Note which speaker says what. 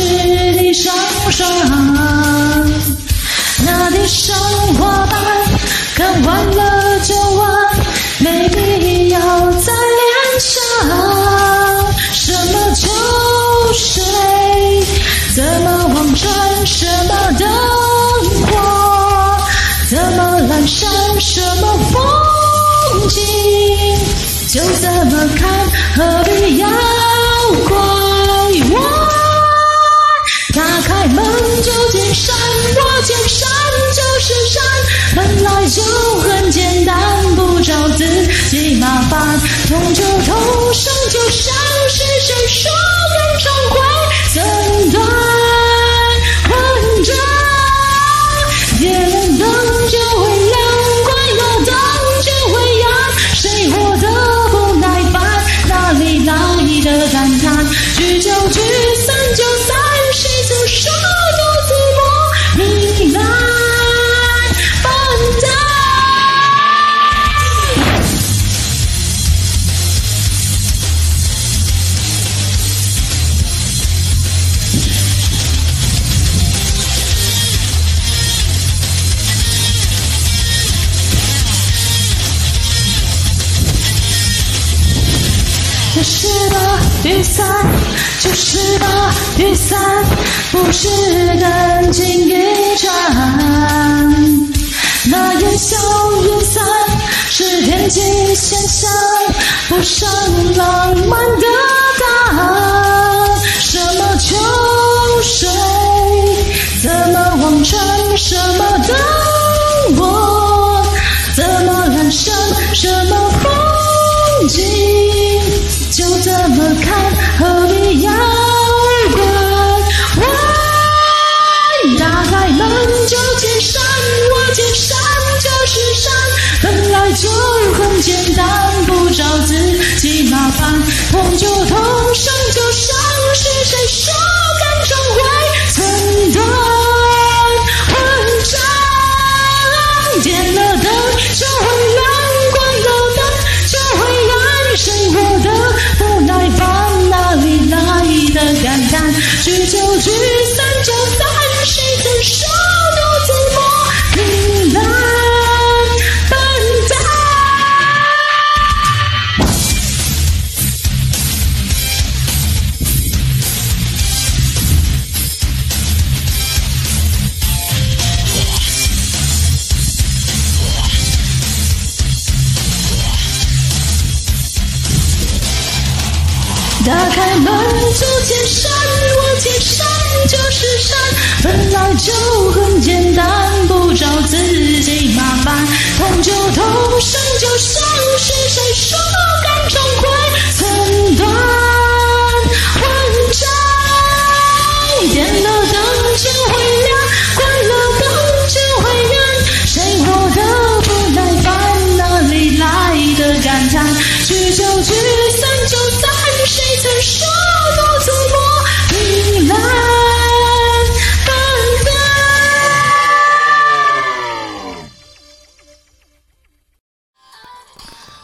Speaker 1: 湿地上霜那地上花瓣看完了就完没必要再联上什么秋水怎么望穿什么灯火怎么阑珊什么风景就怎么看何必要找自己麻烦，痛就痛，伤就伤，是谁说就是的，雨伞，就是的，雨伞，不是干净一场。那烟消云散，是天际现象，不上浪漫的答案。什么秋水，怎么望穿什么灯火，怎么阑珊什么风景。看，何必要拐弯？打开门就见山，我见山就是山，本来就很简单，不找自己麻烦，痛就痛，伤就伤，是谁说感情会寸断？混战，点了灯就会的感叹，聚就聚，散就散，谁曾说独自摸平淡？笨蛋。打开门。